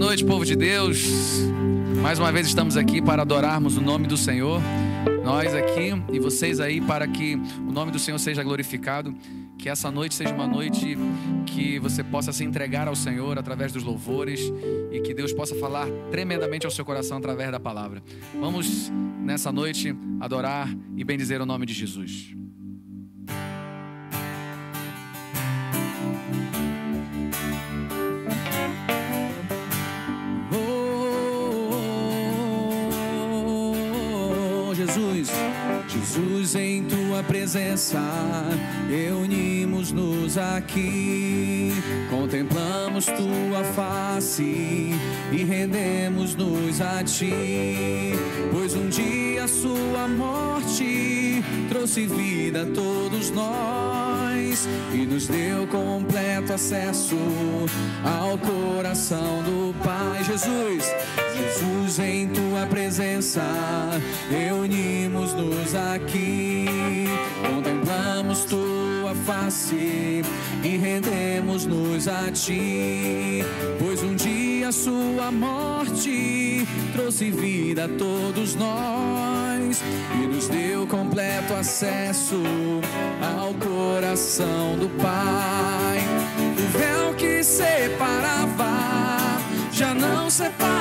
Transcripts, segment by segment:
noite, povo de Deus. Mais uma vez estamos aqui para adorarmos o nome do Senhor. Nós aqui e vocês aí para que o nome do Senhor seja glorificado. Que essa noite seja uma noite que você possa se entregar ao Senhor através dos louvores e que Deus possa falar tremendamente ao seu coração através da palavra. Vamos nessa noite adorar e bendizer o nome de Jesus. Em tua presença, reunimos-nos aqui, contemplamos tua face e rendemos-nos a ti, pois um dia sua morte trouxe vida a todos nós e nos deu completo acesso ao coração do Pai. Jesus, Jesus, em tua presença, reunimos-nos aqui, contemplamos tua face e rendemos-nos a ti, pois um dia sua morte trouxe vida a todos nós e nos deu completo acesso ao coração do Pai. O véu que separava já não separa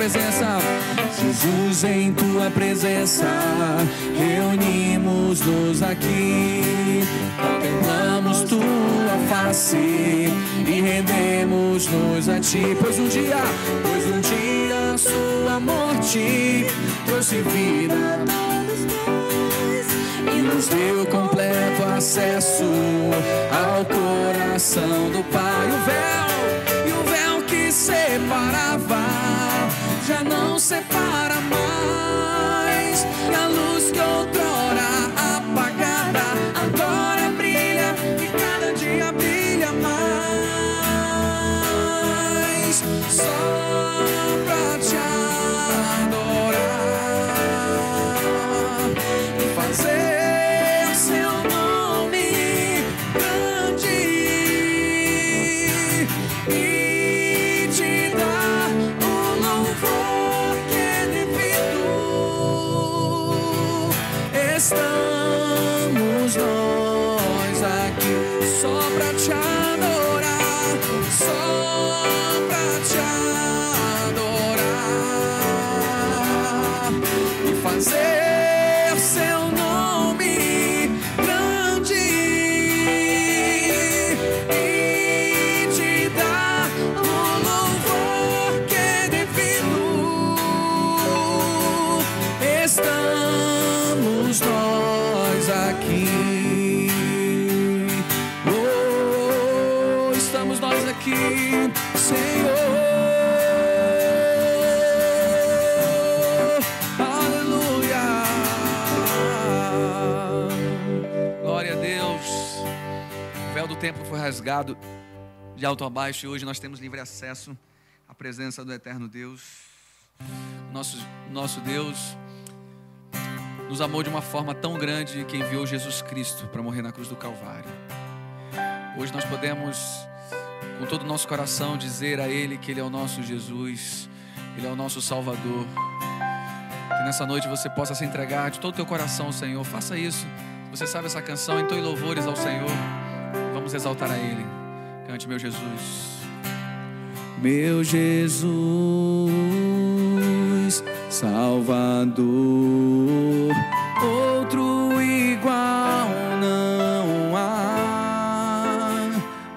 presença. Jesus em tua presença, reunimos-nos aqui, contemplamos tua face e rendemos-nos a ti. Pois um dia, pois um dia sua morte trouxe vida e nos deu completo acesso ao coração do Pai. O véu, e o véu que separava já não separa mais. E a luz que outrora apagada agora brilha e cada dia brilha mais. Só templo foi rasgado de alto a baixo e hoje nós temos livre acesso à presença do eterno Deus. Nosso, nosso Deus nos amou de uma forma tão grande que enviou Jesus Cristo para morrer na cruz do Calvário. Hoje nós podemos, com todo o nosso coração, dizer a Ele que Ele é o nosso Jesus, Ele é o nosso Salvador. Que nessa noite você possa se entregar de todo o teu coração ao Senhor. Faça isso. Você sabe essa canção, entoe louvores ao Senhor. Vamos exaltar a Ele. Cante, meu Jesus. Meu Jesus, Salvador, outro igual não há.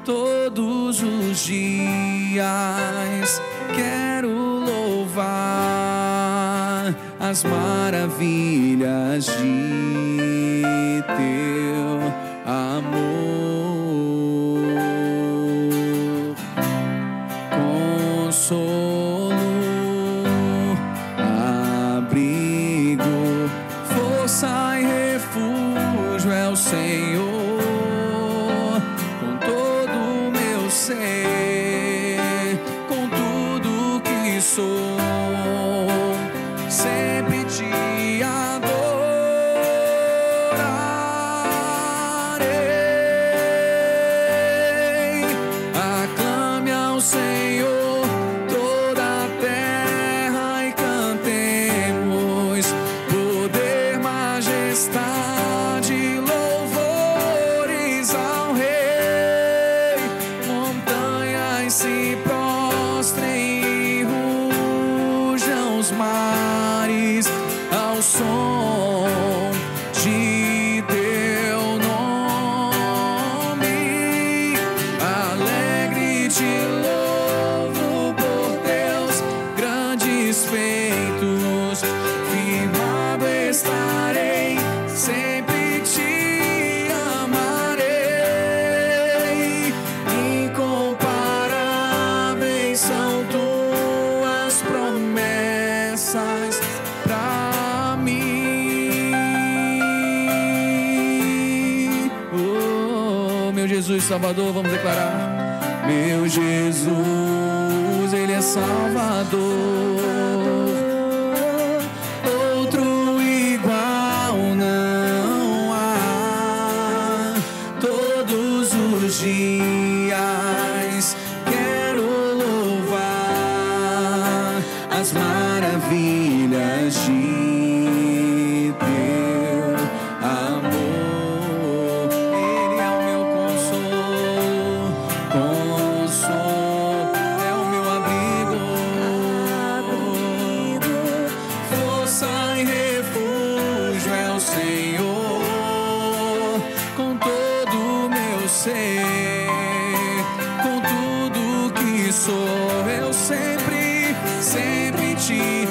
Todos os dias quero louvar as maravilhas de você. Com tudo que sou, eu sempre, sempre te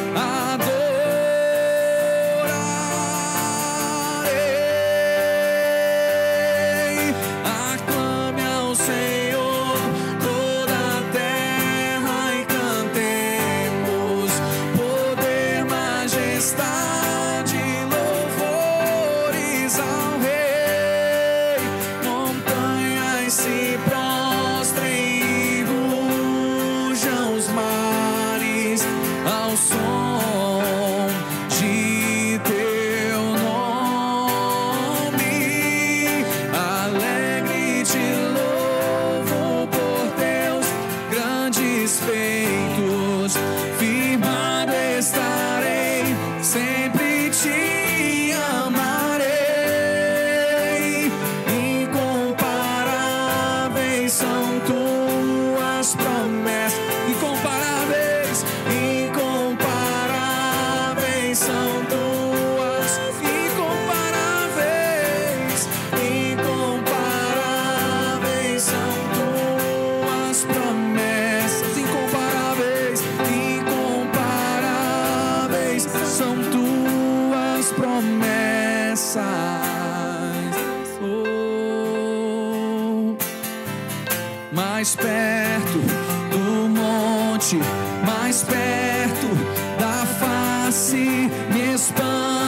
mais perto do monte, mais perto da face, me expande.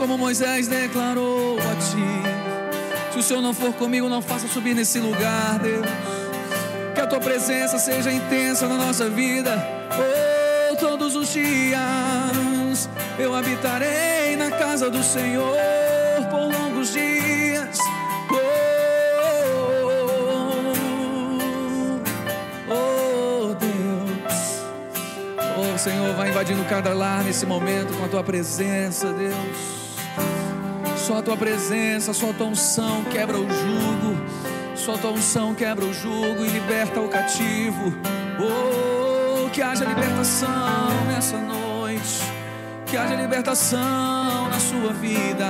como Moisés declarou a ti. Se o Senhor não for comigo, não faça subir nesse lugar, Deus. Que a tua presença seja intensa na nossa vida. Oh, todos os dias eu habitarei na casa do Senhor por longos dias. Oh, oh, oh Deus. Oh, Senhor, vai invadindo cada lar nesse momento com a tua presença, Deus. Só a tua presença, só a tua unção quebra o jugo. Só a tua unção quebra o jugo e liberta o cativo. Oh, que haja libertação nessa noite. Que haja libertação na sua vida.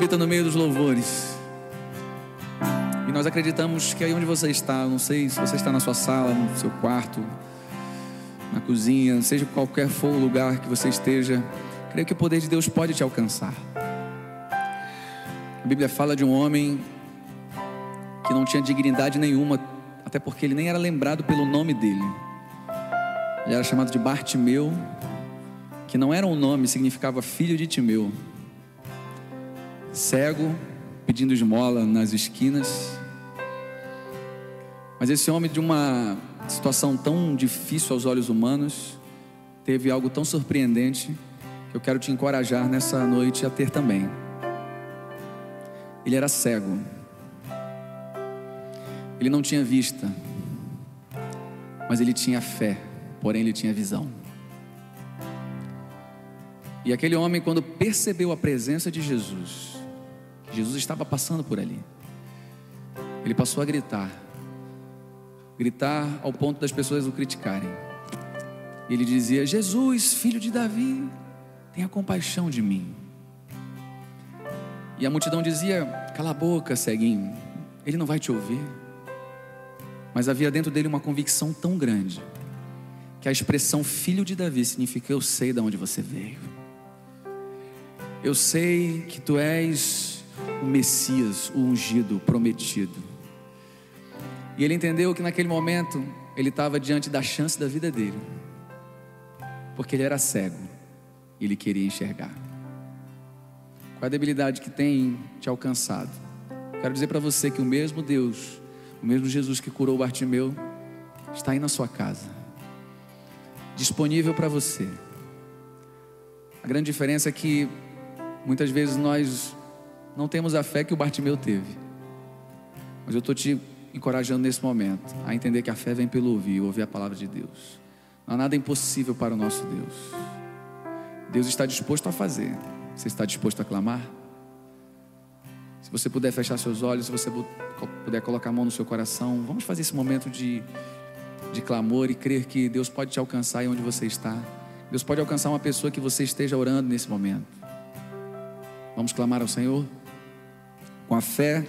habita no meio dos louvores. E nós acreditamos que aí onde você está, não sei se você está na sua sala, no seu quarto, na cozinha, seja qualquer for o lugar que você esteja, creio que o poder de Deus pode te alcançar. A Bíblia fala de um homem que não tinha dignidade nenhuma, até porque ele nem era lembrado pelo nome dele. Ele era chamado de Bartimeu, que não era um nome, significava filho de Timeu. Cego, pedindo esmola nas esquinas. Mas esse homem, de uma situação tão difícil aos olhos humanos, teve algo tão surpreendente que eu quero te encorajar nessa noite a ter também. Ele era cego. Ele não tinha vista, mas ele tinha fé, porém ele tinha visão. E aquele homem, quando percebeu a presença de Jesus, Jesus estava passando por ali, ele passou a gritar, gritar ao ponto das pessoas o criticarem. Ele dizia: Jesus, filho de Davi, tenha compaixão de mim. E a multidão dizia: Cala a boca, ceguinho, ele não vai te ouvir. Mas havia dentro dele uma convicção tão grande que a expressão filho de Davi significa eu sei de onde você veio. Eu sei que tu és o Messias, o ungido, o prometido. E ele entendeu que naquele momento ele estava diante da chance da vida dele, porque ele era cego e ele queria enxergar. Qual a debilidade que tem te alcançado? Quero dizer para você que o mesmo Deus, o mesmo Jesus que curou Bartimeu, está aí na sua casa, disponível para você. A grande diferença é que muitas vezes nós não temos a fé que o Bartimeu teve. Mas eu estou te encorajando nesse momento a entender que a fé vem pelo ouvir, ouvir a palavra de Deus. Não há nada impossível para o nosso Deus. Deus está disposto a fazer. Você está disposto a clamar? Se você puder fechar seus olhos, se você puder colocar a mão no seu coração, vamos fazer esse momento de, de clamor e crer que Deus pode te alcançar aí onde você está. Deus pode alcançar uma pessoa que você esteja orando nesse momento. Vamos clamar ao Senhor com a fé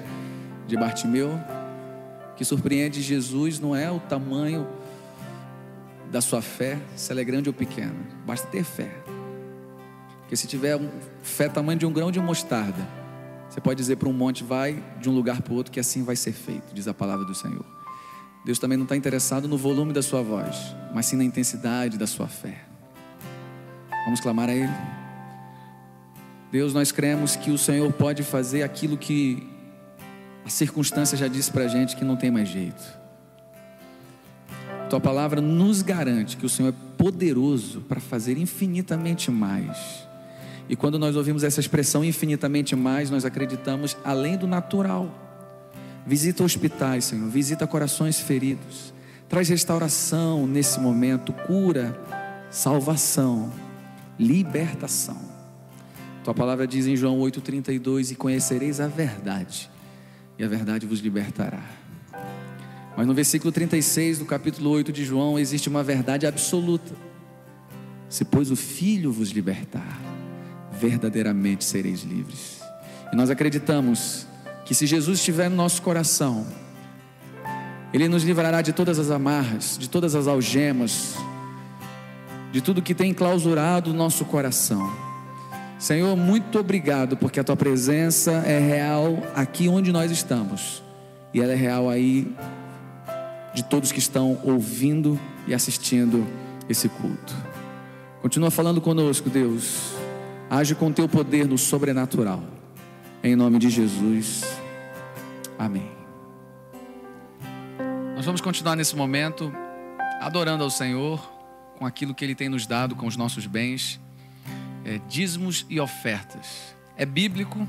de Bartimeu que surpreende Jesus não é o tamanho da sua fé, se ela é grande ou pequena, basta ter fé. Porque se tiver fé tamanho de um grão de mostarda, você pode dizer para um monte, vai de um lugar para o outro, que assim vai ser feito, diz a palavra do Senhor. Deus também não está interessado no volume da sua voz, mas sim na intensidade da sua fé. Vamos clamar a Ele. Deus, nós cremos que o Senhor pode fazer aquilo que a circunstância já disse para a gente que não tem mais jeito. Tua palavra nos garante que o Senhor é poderoso para fazer infinitamente mais. E quando nós ouvimos essa expressão infinitamente mais, nós acreditamos além do natural. Visita hospitais, Senhor, visita corações feridos. Traz restauração nesse momento, cura, salvação, libertação. Tua palavra diz em João 8,32: E conhecereis a verdade, e a verdade vos libertará. Mas no versículo 36 do capítulo 8 de João existe uma verdade absoluta. Se pois o Filho vos libertar, verdadeiramente sereis livres. E nós acreditamos que se Jesus estiver no nosso coração, Ele nos livrará de todas as amarras, de todas as algemas, de tudo que tem clausurado o nosso coração. Senhor, muito obrigado, porque a tua presença é real aqui onde nós estamos, e ela é real aí de todos que estão ouvindo e assistindo esse culto. Continua falando conosco, Deus. Age com teu poder no sobrenatural. Em nome de Jesus. Amém. Nós vamos continuar nesse momento adorando ao Senhor com aquilo que Ele tem nos dado, com os nossos bens é, dízimos e ofertas. É bíblico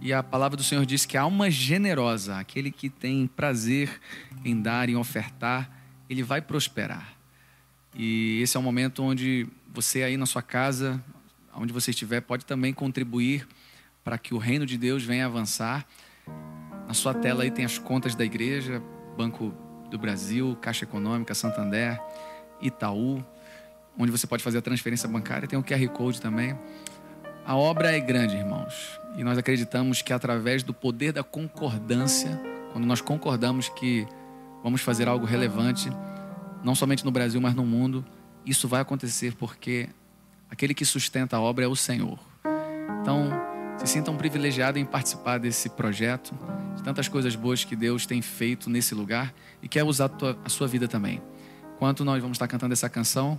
e a palavra do Senhor diz que a alma generosa, aquele que tem prazer em dar, em ofertar, ele vai prosperar. E esse é o momento onde você aí na sua casa, onde você estiver, pode também contribuir para que o reino de Deus venha avançar. Na sua tela aí tem as contas da igreja, Banco do Brasil, Caixa Econômica, Santander, Itaú, onde você pode fazer a transferência bancária, tem o QR Code também. A obra é grande, irmãos, e nós acreditamos que através do poder da concordância quando nós concordamos que vamos fazer algo relevante, não somente no Brasil, mas no mundo, isso vai acontecer porque aquele que sustenta a obra é o Senhor. Então, se sintam privilegiados em participar desse projeto, de tantas coisas boas que Deus tem feito nesse lugar e quer usar a sua vida também. Enquanto nós vamos estar cantando essa canção,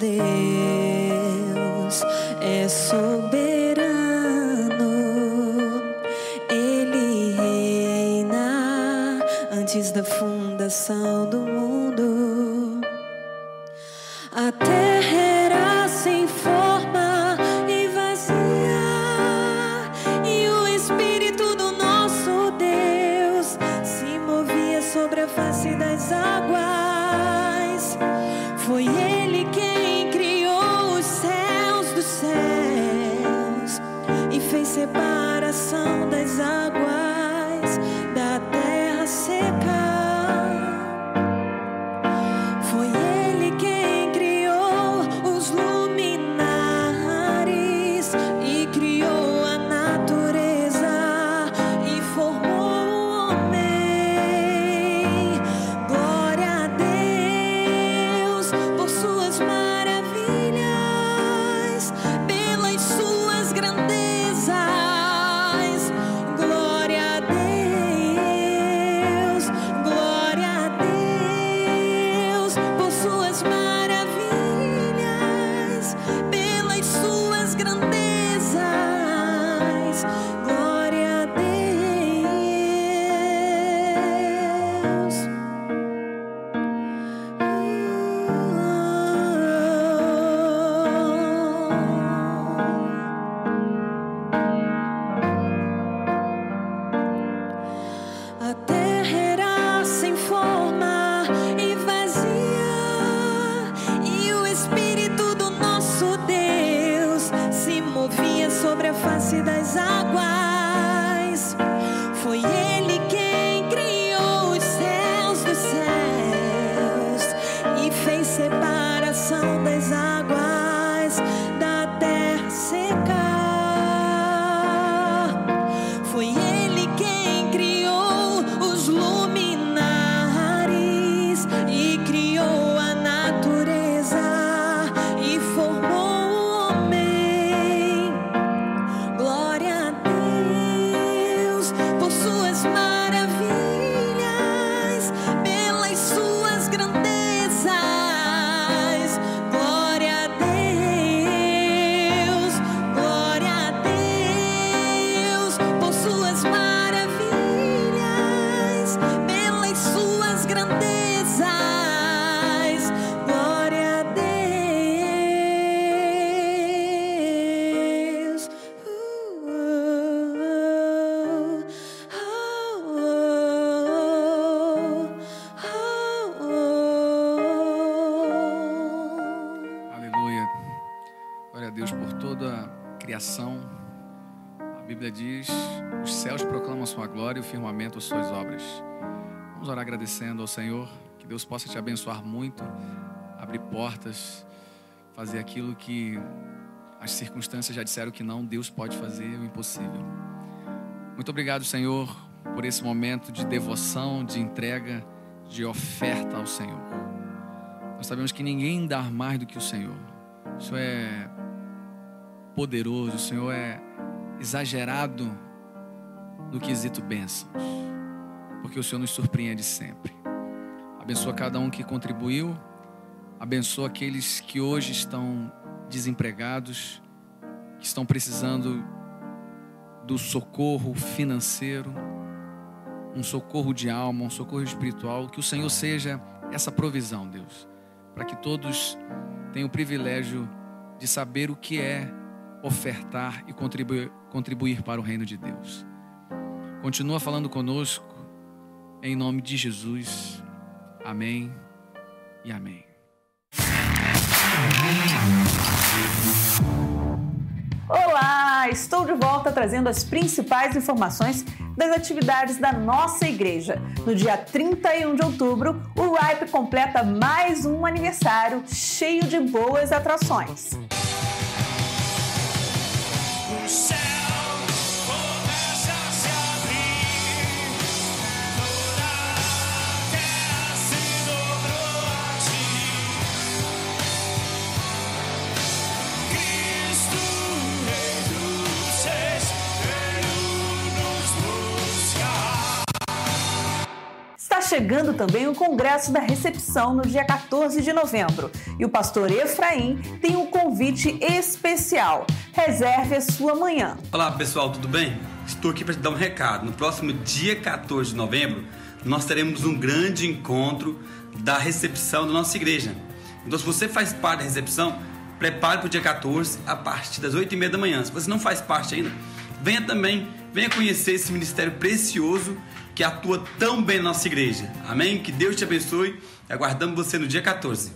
Deus é soberano, Ele reina antes da fundação do agradecendo ao Senhor, que Deus possa te abençoar muito, abrir portas, fazer aquilo que as circunstâncias já disseram que não, Deus pode fazer o impossível. Muito obrigado, Senhor, por esse momento de devoção, de entrega, de oferta ao Senhor. Nós sabemos que ninguém dá mais do que o Senhor. O Senhor é poderoso, o Senhor é exagerado no quesito bênçãos porque o Senhor nos surpreende sempre. Abençoa cada um que contribuiu, abençoa aqueles que hoje estão desempregados, que estão precisando do socorro financeiro, um socorro de alma, um socorro espiritual, que o Senhor seja essa provisão, Deus, para que todos tenham o privilégio de saber o que é ofertar e contribuir, contribuir para o reino de Deus. Continua falando conosco, em nome de Jesus. Amém e amém. Olá, estou de volta trazendo as principais informações das atividades da nossa igreja. No dia 31 de outubro, o RIPE completa mais um aniversário cheio de boas atrações. Chegando também o Congresso da Recepção no dia 14 de novembro. E o pastor Efraim tem um convite especial. Reserve a sua manhã. Olá pessoal, tudo bem? Estou aqui para te dar um recado. No próximo dia 14 de novembro, nós teremos um grande encontro da recepção da nossa igreja. Então, se você faz parte da recepção, prepare para o dia 14 a partir das 8 e meia da manhã. Se você não faz parte ainda, venha também, venha conhecer esse ministério precioso que atua tão bem na nossa igreja. Amém? Que Deus te abençoe. Aguardamos você no dia 14.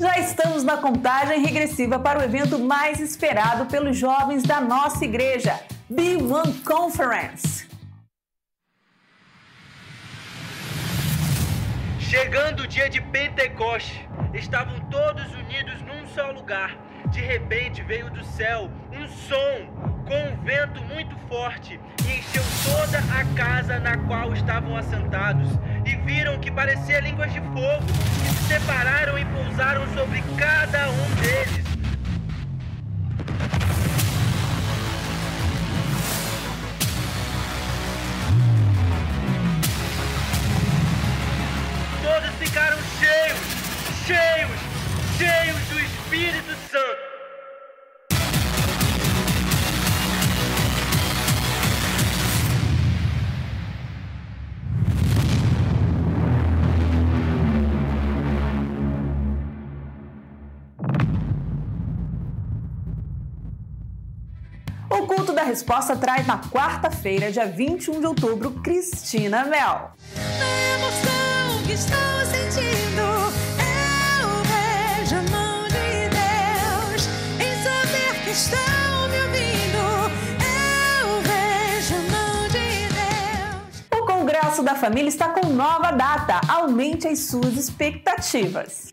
Já estamos na contagem regressiva para o evento mais esperado pelos jovens da nossa igreja, B1 Conference. Chegando o dia de Pentecoste, estavam todos unidos num só lugar. De repente veio do céu um som com um vento muito forte e encheu toda a casa na qual estavam assentados, e viram que parecia línguas de fogo, e se separaram e pousaram sobre cada um deles. Todos ficaram cheios, cheios, cheios do Espírito Santo resposta traz na quarta-feira, dia 21 de outubro, Cristina Mel. Emoção que estou sentindo, eu vejo a mão de Deus em saber que Deus. O Congresso da Família está com nova data. Aumente as suas expectativas.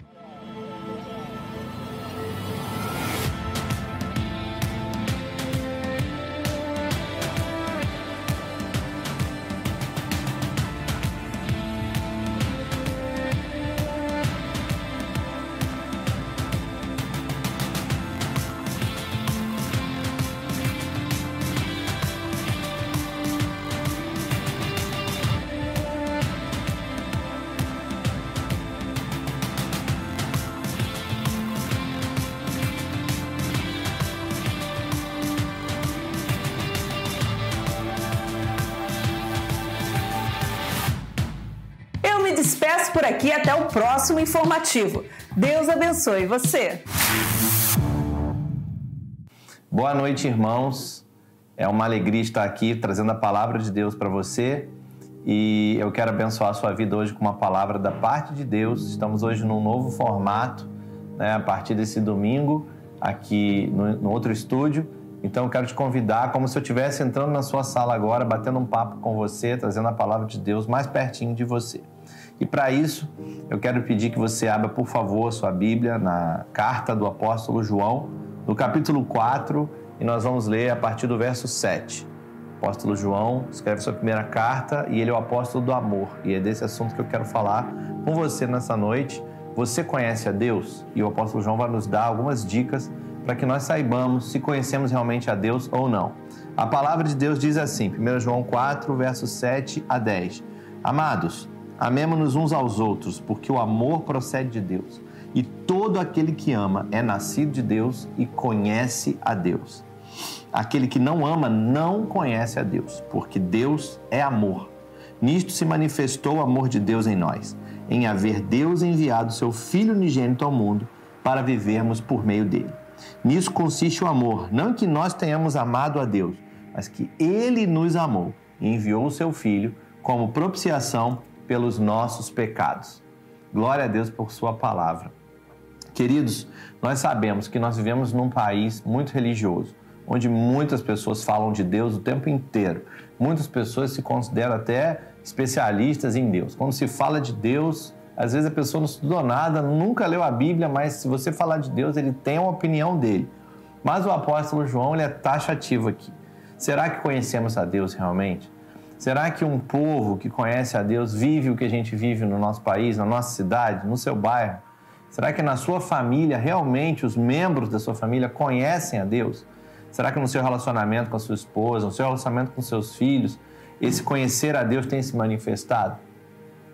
Por aqui até o próximo informativo. Deus abençoe você. Boa noite, irmãos. É uma alegria estar aqui trazendo a palavra de Deus para você. E eu quero abençoar a sua vida hoje com uma palavra da parte de Deus. Estamos hoje num novo formato, né, a partir desse domingo, aqui no, no outro estúdio. Então eu quero te convidar, como se eu estivesse entrando na sua sala agora, batendo um papo com você, trazendo a palavra de Deus mais pertinho de você. E para isso, eu quero pedir que você abra, por favor, sua Bíblia na carta do apóstolo João, no capítulo 4, e nós vamos ler a partir do verso 7. O apóstolo João escreve sua primeira carta e ele é o apóstolo do amor. E é desse assunto que eu quero falar com você nessa noite. Você conhece a Deus? E o apóstolo João vai nos dar algumas dicas para que nós saibamos se conhecemos realmente a Deus ou não. A palavra de Deus diz assim, 1 João 4, versos 7 a 10. Amados, Amemos-nos uns aos outros, porque o amor procede de Deus. E todo aquele que ama é nascido de Deus e conhece a Deus. Aquele que não ama não conhece a Deus, porque Deus é amor. Nisto se manifestou o amor de Deus em nós, em haver Deus enviado seu Filho unigênito ao mundo para vivermos por meio dele. Nisso consiste o amor, não que nós tenhamos amado a Deus, mas que Ele nos amou e enviou o seu Filho como propiciação pelos nossos pecados. Glória a Deus por Sua palavra. Queridos, nós sabemos que nós vivemos num país muito religioso, onde muitas pessoas falam de Deus o tempo inteiro. Muitas pessoas se consideram até especialistas em Deus. Quando se fala de Deus, às vezes a pessoa não estudou nada, nunca leu a Bíblia, mas se você falar de Deus, ele tem uma opinião dele. Mas o apóstolo João ele é taxativo aqui. Será que conhecemos a Deus realmente? Será que um povo que conhece a Deus vive o que a gente vive no nosso país, na nossa cidade, no seu bairro? Será que na sua família realmente os membros da sua família conhecem a Deus? Será que no seu relacionamento com a sua esposa, no seu relacionamento com seus filhos, esse conhecer a Deus tem se manifestado?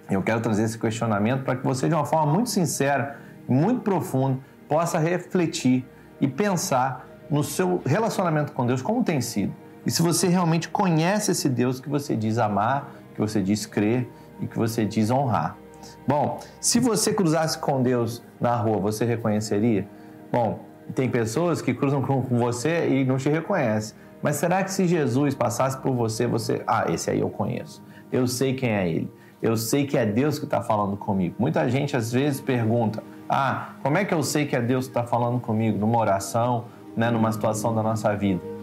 Eu quero trazer esse questionamento para que você, de uma forma muito sincera, muito profunda, possa refletir e pensar no seu relacionamento com Deus, como tem sido. E se você realmente conhece esse Deus que você diz amar, que você diz crer e que você diz honrar. Bom, se você cruzasse com Deus na rua, você reconheceria? Bom, tem pessoas que cruzam com você e não te reconhecem. Mas será que se Jesus passasse por você, você. Ah, esse aí eu conheço. Eu sei quem é ele. Eu sei que é Deus que está falando comigo. Muita gente às vezes pergunta: Ah, como é que eu sei que é Deus que está falando comigo? Numa oração, né, numa situação da nossa vida.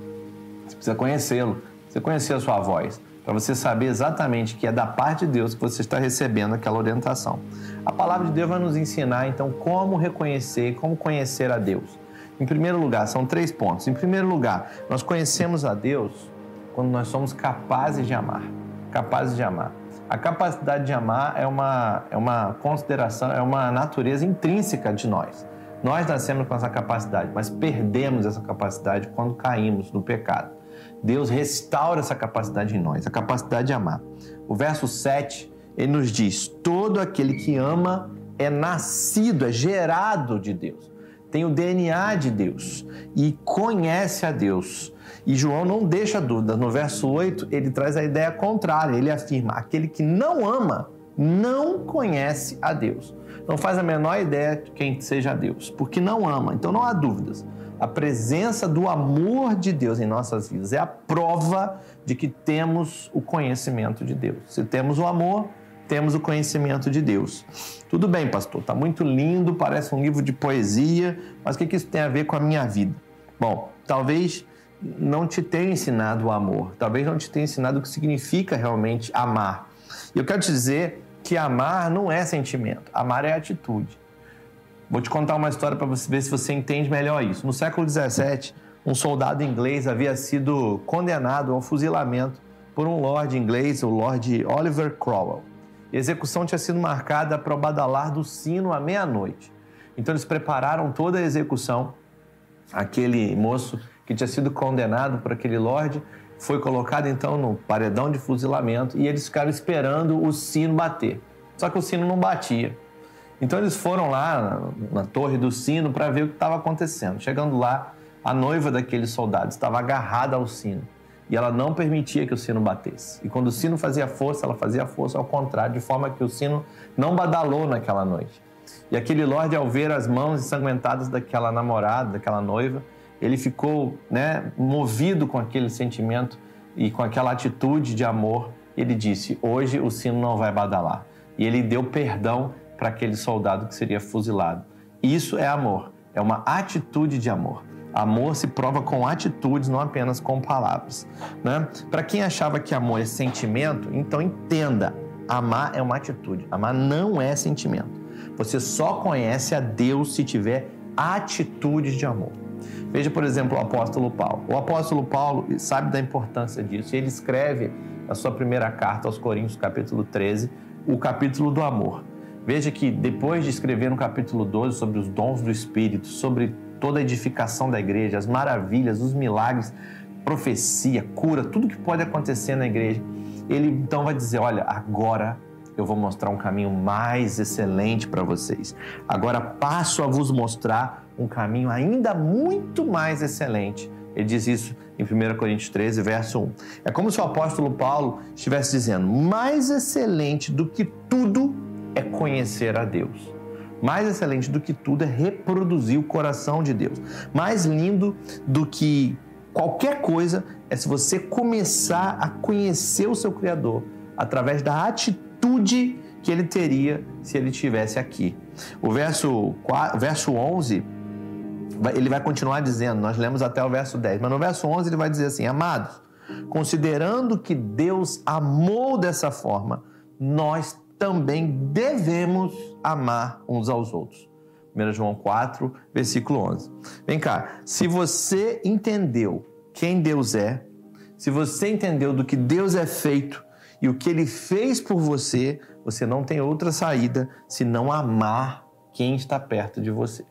Você precisa conhecê-lo, você conhecer a sua voz, para você saber exatamente que é da parte de Deus que você está recebendo aquela orientação. A palavra de Deus vai nos ensinar então como reconhecer, como conhecer a Deus. Em primeiro lugar, são três pontos. Em primeiro lugar, nós conhecemos a Deus quando nós somos capazes de amar. Capazes de amar. A capacidade de amar é uma, é uma consideração, é uma natureza intrínseca de nós. Nós nascemos com essa capacidade, mas perdemos essa capacidade quando caímos no pecado. Deus restaura essa capacidade em nós, a capacidade de amar. O verso 7, ele nos diz: Todo aquele que ama é nascido, é gerado de Deus, tem o DNA de Deus e conhece a Deus. E João não deixa dúvida. No verso 8, ele traz a ideia contrária. Ele afirma: aquele que não ama não conhece a Deus. Não faz a menor ideia de quem seja Deus, porque não ama. Então não há dúvidas. A presença do amor de Deus em nossas vidas é a prova de que temos o conhecimento de Deus. Se temos o amor, temos o conhecimento de Deus. Tudo bem, pastor, está muito lindo, parece um livro de poesia, mas o que isso tem a ver com a minha vida? Bom, talvez não te tenha ensinado o amor, talvez não te tenha ensinado o que significa realmente amar. E eu quero te dizer que amar não é sentimento, amar é atitude. Vou te contar uma história para você ver se você entende melhor isso. No século XVII, um soldado inglês havia sido condenado ao fuzilamento por um lord inglês, o Lord Oliver Cromwell. A execução tinha sido marcada para o badalar do sino à meia-noite. Então eles prepararam toda a execução. Aquele moço que tinha sido condenado por aquele lord foi colocado então no paredão de fuzilamento e eles ficaram esperando o sino bater. Só que o sino não batia. Então eles foram lá na, torre do sino para ver o que estava acontecendo. Chegando lá, a noiva daquele soldado estava agarrada ao sino e ela não permitia que o sino batesse. E quando o sino fazia força, ela fazia força ao contrário, de forma que o sino não badalou naquela noite. E aquele lorde, ao ver as mãos ensanguentadas daquela namorada, daquela noiva, ele ficou né, movido com aquele sentimento e com aquela atitude de amor. Ele disse: Hoje o sino não vai badalar. E ele deu perdão para aquele soldado que seria fuzilado. Isso é amor, é uma atitude de amor. Amor se prova com atitudes, não apenas com palavras. Né? Para quem achava que amor é sentimento, então entenda: amar é uma atitude, amar não é sentimento. Você só conhece a Deus se tiver atitudes de amor. Veja, por exemplo, o apóstolo Paulo. O apóstolo Paulo sabe da importância disso e ele escreve na sua primeira carta aos Coríntios, capítulo 13, o capítulo do amor. Veja que depois de escrever no capítulo 12 sobre os dons do Espírito, sobre toda a edificação da igreja, as maravilhas, os milagres, profecia, cura, tudo que pode acontecer na igreja, ele então vai dizer: Olha, agora eu vou mostrar um caminho mais excelente para vocês. Agora passo a vos mostrar um caminho ainda muito mais excelente. Ele diz isso em 1 Coríntios 13, verso 1. É como se o apóstolo Paulo estivesse dizendo: mais excelente do que tudo é conhecer a Deus. Mais excelente do que tudo é reproduzir o coração de Deus. Mais lindo do que qualquer coisa é se você começar a conhecer o seu Criador através da atitude que ele teria se ele estivesse aqui. O verso, 4, verso 11, vai- ele vai continuar dizendo, nós lemos até o verso 10, mas no verso 11 ele vai dizer assim: Amados, considerando que Deus amou dessa forma, nós também devemos amar uns aos outros. 1 João 4, versículo 11. Vem cá, se você entendeu quem Deus é, se você entendeu do que Deus é feito e o que ele fez por você, você não tem outra saída senão amar quem está perto de você.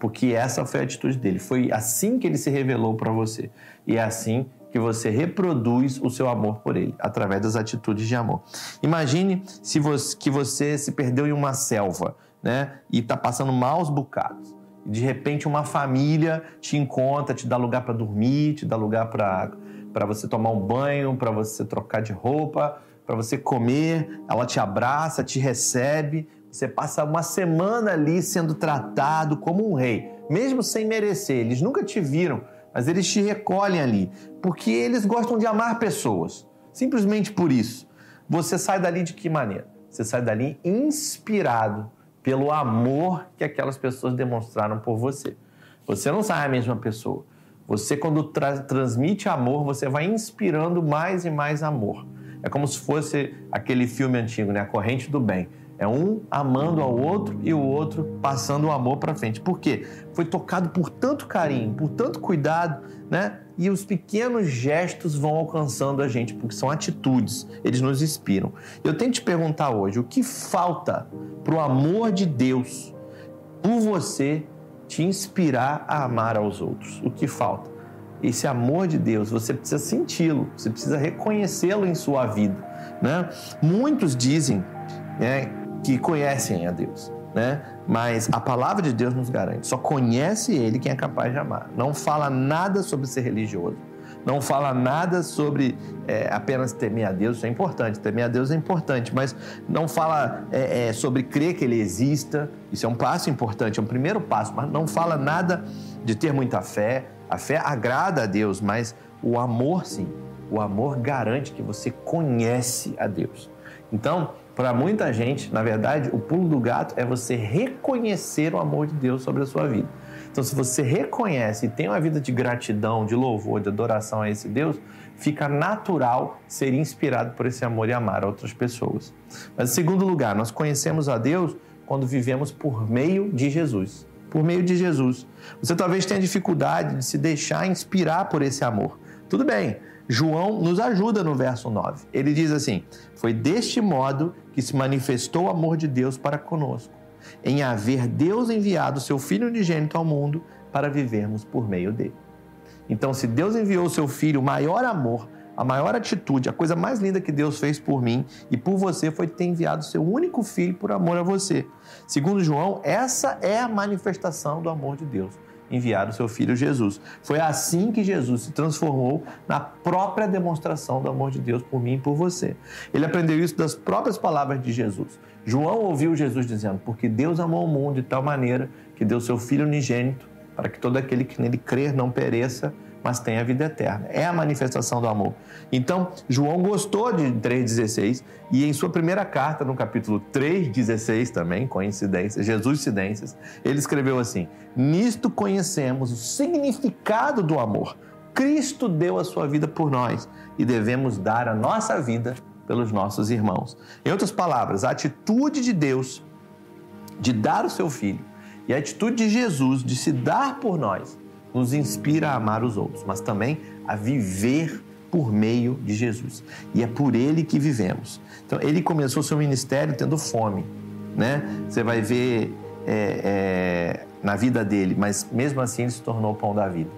Porque essa foi a atitude dele. Foi assim que ele se revelou para você. E é assim que você reproduz o seu amor por ele, através das atitudes de amor. Imagine se você, que você se perdeu em uma selva, né? E está passando maus bocados. E de repente uma família te encontra, te dá lugar para dormir, te dá lugar para para você tomar um banho, para você trocar de roupa, para você comer, ela te abraça, te recebe, você passa uma semana ali sendo tratado como um rei, mesmo sem merecer. Eles nunca te viram, mas eles te recolhem ali, porque eles gostam de amar pessoas. Simplesmente por isso. Você sai dali de que maneira? Você sai dali inspirado pelo amor que aquelas pessoas demonstraram por você. Você não sai a mesma pessoa. Você, quando tra transmite amor, você vai inspirando mais e mais amor. É como se fosse aquele filme antigo, né? A Corrente do Bem. É um amando ao outro e o outro passando o amor para frente. Por quê? Foi tocado por tanto carinho, por tanto cuidado, né? E os pequenos gestos vão alcançando a gente, porque são atitudes, eles nos inspiram. Eu tenho que te perguntar hoje, o que falta para o amor de Deus por você te inspirar a amar aos outros? O que falta? Esse amor de Deus, você precisa senti-lo, você precisa reconhecê-lo em sua vida, né? Muitos dizem, né, que conhecem a Deus, né? Mas a palavra de Deus nos garante, só conhece Ele quem é capaz de amar. Não fala nada sobre ser religioso, não fala nada sobre é, apenas temer a Deus, isso é importante, temer a Deus é importante, mas não fala é, é, sobre crer que Ele exista, isso é um passo importante, é um primeiro passo, mas não fala nada de ter muita fé. A fé agrada a Deus, mas o amor sim, o amor garante que você conhece a Deus. Então, para muita gente, na verdade, o pulo do gato é você reconhecer o amor de Deus sobre a sua vida. Então, se você reconhece e tem uma vida de gratidão, de louvor, de adoração a esse Deus, fica natural ser inspirado por esse amor e amar outras pessoas. Mas, em segundo lugar, nós conhecemos a Deus quando vivemos por meio de Jesus. Por meio de Jesus. Você talvez tenha dificuldade de se deixar inspirar por esse amor. Tudo bem, João nos ajuda no verso 9. Ele diz assim: Foi deste modo que se manifestou o amor de Deus para conosco, em haver Deus enviado seu Filho unigênito ao mundo para vivermos por meio dele. Então, se Deus enviou seu Filho, o maior amor, a maior atitude, a coisa mais linda que Deus fez por mim e por você foi ter enviado seu único filho por amor a você. Segundo João, essa é a manifestação do amor de Deus enviar o seu filho Jesus. Foi assim que Jesus se transformou na própria demonstração do amor de Deus por mim e por você. Ele aprendeu isso das próprias palavras de Jesus. João ouviu Jesus dizendo: Porque Deus amou o mundo de tal maneira que deu seu filho unigênito para que todo aquele que nele crer não pereça, mas tenha a vida eterna. É a manifestação do amor. Então, João gostou de 3,16 e em sua primeira carta, no capítulo 3,16 também, coincidências, Jesus Cidências, ele escreveu assim: Nisto conhecemos o significado do amor. Cristo deu a sua vida por nós e devemos dar a nossa vida pelos nossos irmãos. Em outras palavras, a atitude de Deus de dar o seu filho e a atitude de Jesus de se dar por nós nos inspira a amar os outros, mas também a viver por meio de Jesus. E é por ele que vivemos. Então, ele começou seu ministério tendo fome, né? Você vai ver é, é, na vida dele, mas mesmo assim ele se tornou o pão da vida.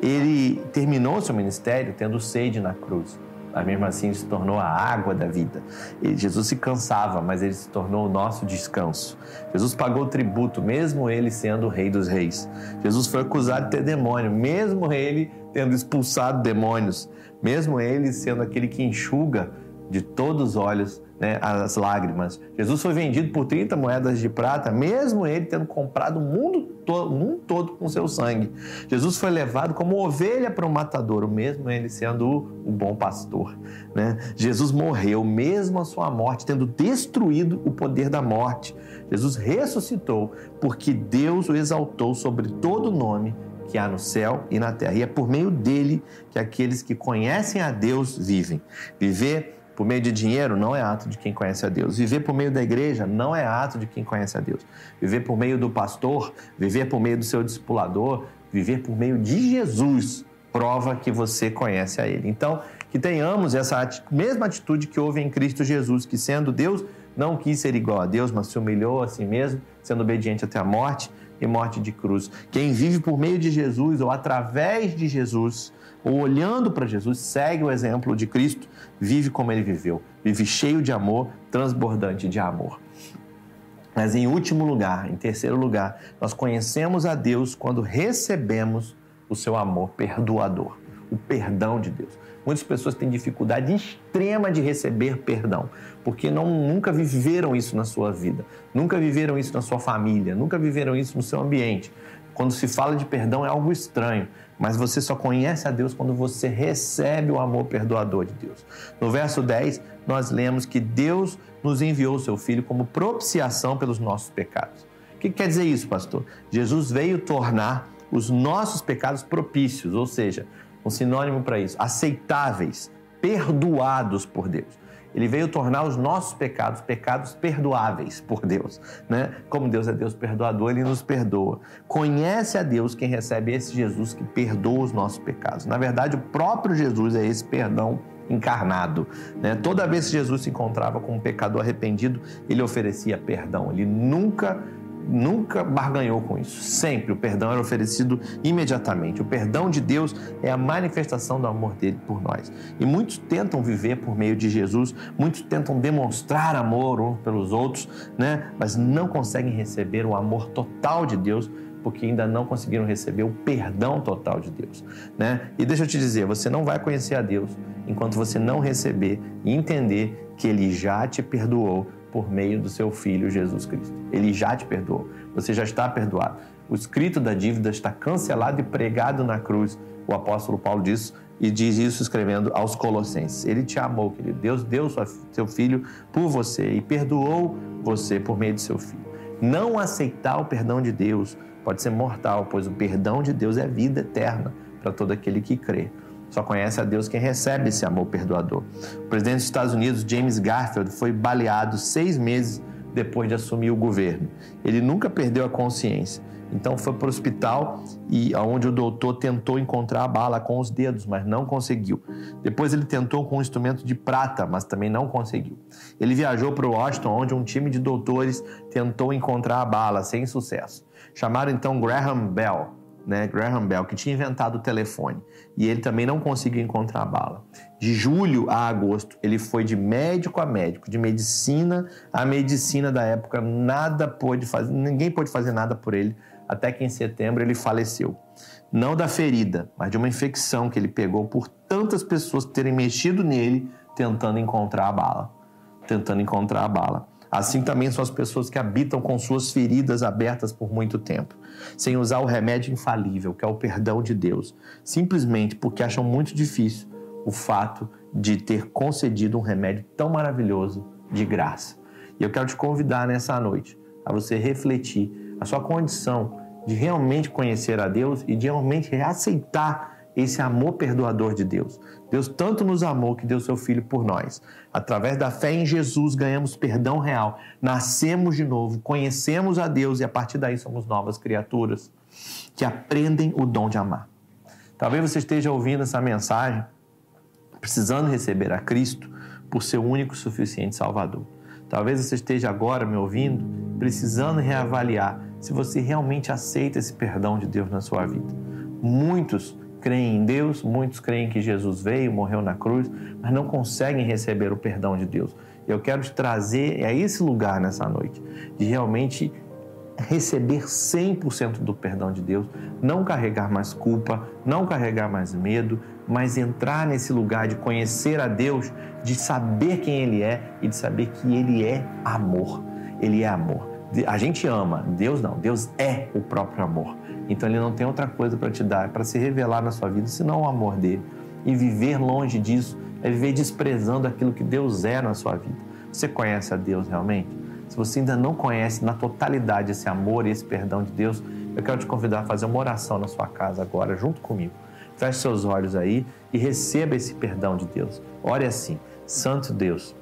Ele terminou seu ministério tendo sede na cruz. Mas mesmo assim ele se tornou a água da vida. E Jesus se cansava, mas ele se tornou o nosso descanso. Jesus pagou tributo, mesmo ele sendo o rei dos reis. Jesus foi acusado de ter demônio, mesmo ele tendo expulsado demônios. Mesmo ele sendo aquele que enxuga de todos os olhos né, as lágrimas. Jesus foi vendido por 30 moedas de prata, mesmo ele tendo comprado o mundo, to mundo todo com seu sangue. Jesus foi levado como ovelha para o matador, mesmo ele sendo o, o bom pastor. Né? Jesus morreu, mesmo a sua morte, tendo destruído o poder da morte. Jesus ressuscitou porque Deus o exaltou sobre todo nome que há no céu e na terra. E é por meio dele que aqueles que conhecem a Deus vivem. Viver por meio de dinheiro não é ato de quem conhece a Deus. Viver por meio da igreja não é ato de quem conhece a Deus. Viver por meio do pastor, viver por meio do seu discipulador, viver por meio de Jesus prova que você conhece a Ele. Então, que tenhamos essa mesma atitude que houve em Cristo Jesus, que sendo Deus, não quis ser igual a Deus, mas se humilhou a si mesmo, sendo obediente até a morte e morte de cruz. Quem vive por meio de Jesus ou através de Jesus, ou olhando para Jesus, segue o exemplo de Cristo, vive como ele viveu, vive cheio de amor, transbordante de amor. Mas em último lugar, em terceiro lugar, nós conhecemos a Deus quando recebemos o seu amor perdoador, o perdão de Deus. Muitas pessoas têm dificuldade extrema de receber perdão, porque não, nunca viveram isso na sua vida, nunca viveram isso na sua família, nunca viveram isso no seu ambiente. Quando se fala de perdão é algo estranho, mas você só conhece a Deus quando você recebe o amor perdoador de Deus. No verso 10, nós lemos que Deus nos enviou o seu Filho como propiciação pelos nossos pecados. O que quer dizer isso, pastor? Jesus veio tornar os nossos pecados propícios, ou seja, um sinônimo para isso, aceitáveis, perdoados por Deus. Ele veio tornar os nossos pecados pecados perdoáveis por Deus, né? Como Deus é Deus perdoador, ele nos perdoa. Conhece a Deus quem recebe esse Jesus que perdoa os nossos pecados. Na verdade, o próprio Jesus é esse perdão encarnado. Né? Toda vez que Jesus se encontrava com um pecador arrependido, ele oferecia perdão. Ele nunca nunca barganhou com isso. Sempre o perdão era oferecido imediatamente. O perdão de Deus é a manifestação do amor dele por nós. E muitos tentam viver por meio de Jesus, muitos tentam demonstrar amor uns pelos outros, né? Mas não conseguem receber o amor total de Deus porque ainda não conseguiram receber o perdão total de Deus, né? E deixa eu te dizer, você não vai conhecer a Deus enquanto você não receber e entender que ele já te perdoou por meio do seu Filho Jesus Cristo. Ele já te perdoou, você já está perdoado. O escrito da dívida está cancelado e pregado na cruz. O apóstolo Paulo diz e diz isso escrevendo aos Colossenses. Ele te amou, querido. Deus deu seu filho por você e perdoou você por meio de seu filho. Não aceitar o perdão de Deus pode ser mortal, pois o perdão de Deus é vida eterna para todo aquele que crê. Só conhece a Deus quem recebe esse amor perdoador. O presidente dos Estados Unidos, James Garfield, foi baleado seis meses depois de assumir o governo. Ele nunca perdeu a consciência. Então foi para o hospital e onde o doutor tentou encontrar a bala com os dedos, mas não conseguiu. Depois ele tentou com um instrumento de prata, mas também não conseguiu. Ele viajou para Washington, onde um time de doutores tentou encontrar a bala sem sucesso. Chamaram então Graham Bell, né, Graham Bell, que tinha inventado o telefone, e ele também não conseguiu encontrar a bala. De julho a agosto, ele foi de médico a médico, de medicina a medicina da época, nada pôde fazer, ninguém pôde fazer nada por ele, até que em setembro ele faleceu. Não da ferida, mas de uma infecção que ele pegou por tantas pessoas terem mexido nele tentando encontrar a bala, tentando encontrar a bala. Assim também são as pessoas que habitam com suas feridas abertas por muito tempo, sem usar o remédio infalível, que é o perdão de Deus, simplesmente porque acham muito difícil o fato de ter concedido um remédio tão maravilhoso de graça. E eu quero te convidar nessa noite a você refletir a sua condição de realmente conhecer a Deus e de realmente aceitar esse amor perdoador de Deus. Deus tanto nos amou que deu seu Filho por nós. Através da fé em Jesus ganhamos perdão real, nascemos de novo, conhecemos a Deus e a partir daí somos novas criaturas que aprendem o dom de amar. Talvez você esteja ouvindo essa mensagem precisando receber a Cristo por seu único e suficiente Salvador. Talvez você esteja agora me ouvindo precisando reavaliar se você realmente aceita esse perdão de Deus na sua vida. Muitos creem em Deus, muitos creem que Jesus veio, morreu na cruz, mas não conseguem receber o perdão de Deus. Eu quero te trazer a esse lugar nessa noite, de realmente receber 100% do perdão de Deus, não carregar mais culpa, não carregar mais medo, mas entrar nesse lugar de conhecer a Deus, de saber quem Ele é e de saber que Ele é amor. Ele é amor. A gente ama, Deus não, Deus é o próprio amor. Então Ele não tem outra coisa para te dar, para se revelar na sua vida, senão o amor dele. E viver longe disso é viver desprezando aquilo que Deus é na sua vida. Você conhece a Deus realmente? Se você ainda não conhece na totalidade esse amor e esse perdão de Deus, eu quero te convidar a fazer uma oração na sua casa agora, junto comigo. Feche seus olhos aí e receba esse perdão de Deus. Ore assim: Santo Deus,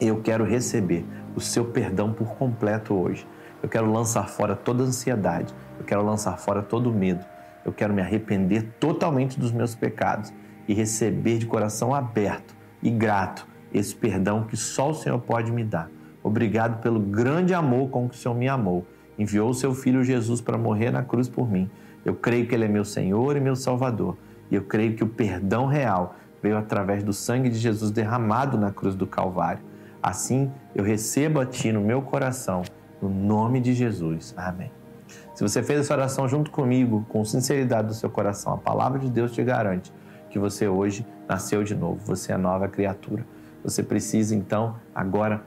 eu quero receber o seu perdão por completo hoje. Eu quero lançar fora toda ansiedade, eu quero lançar fora todo medo, eu quero me arrepender totalmente dos meus pecados e receber de coração aberto e grato esse perdão que só o Senhor pode me dar. Obrigado pelo grande amor com que o Senhor me amou. Enviou o seu filho Jesus para morrer na cruz por mim. Eu creio que ele é meu Senhor e meu Salvador. E eu creio que o perdão real veio através do sangue de Jesus derramado na cruz do Calvário. Assim, eu recebo a Ti no meu coração, no nome de Jesus. Amém. Se você fez essa oração junto comigo, com sinceridade do seu coração, a palavra de Deus te garante que você hoje nasceu de novo, você é nova criatura. Você precisa então agora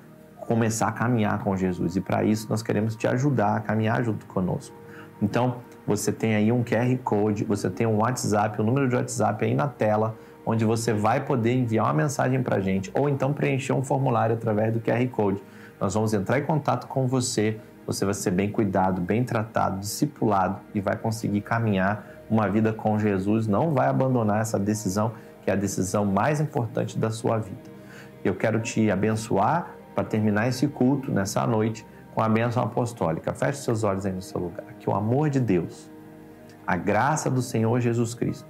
começar a caminhar com Jesus e para isso nós queremos te ajudar a caminhar junto conosco. Então, você tem aí um QR Code, você tem um WhatsApp, o um número de WhatsApp aí na tela, onde você vai poder enviar uma mensagem para a gente ou então preencher um formulário através do QR Code. Nós vamos entrar em contato com você, você vai ser bem cuidado, bem tratado, discipulado e vai conseguir caminhar uma vida com Jesus, não vai abandonar essa decisão, que é a decisão mais importante da sua vida. Eu quero te abençoar para terminar esse culto nessa noite com a bênção apostólica. Feche seus olhos aí no seu lugar. Que o amor de Deus, a graça do Senhor Jesus Cristo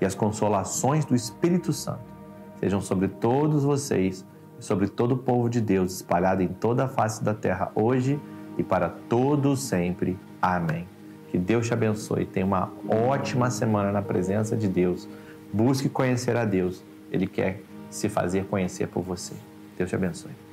e as consolações do Espírito Santo sejam sobre todos vocês e sobre todo o povo de Deus espalhado em toda a face da terra hoje e para todos sempre. Amém. Que Deus te abençoe. Tenha uma ótima semana na presença de Deus. Busque conhecer a Deus. Ele quer se fazer conhecer por você. Deus te abençoe.